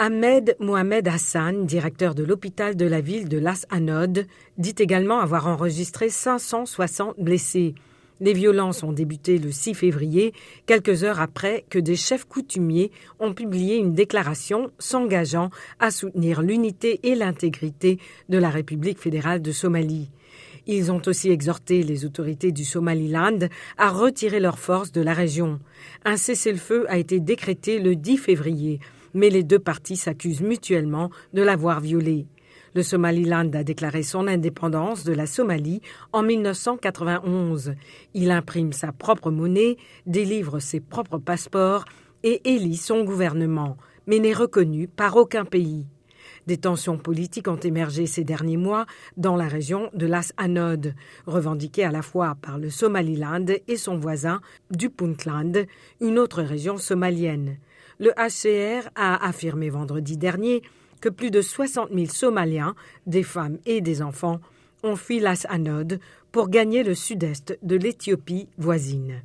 Ahmed Mohamed Hassan, directeur de l'hôpital de la ville de Las Anod, dit également avoir enregistré 560 blessés. Les violences ont débuté le 6 février, quelques heures après que des chefs coutumiers ont publié une déclaration s'engageant à soutenir l'unité et l'intégrité de la République fédérale de Somalie. Ils ont aussi exhorté les autorités du Somaliland à retirer leurs forces de la région. Un cessez-le-feu a été décrété le 10 février mais les deux parties s'accusent mutuellement de l'avoir violé. Le Somaliland a déclaré son indépendance de la Somalie en 1991. Il imprime sa propre monnaie, délivre ses propres passeports et élit son gouvernement, mais n'est reconnu par aucun pays. Des tensions politiques ont émergé ces derniers mois dans la région de Las Anod, revendiquée à la fois par le Somaliland et son voisin du Puntland, une autre région somalienne. Le HCR a affirmé vendredi dernier que plus de 60 000 Somaliens, des femmes et des enfants, ont fui Las Anod pour gagner le sud-est de l'Éthiopie voisine.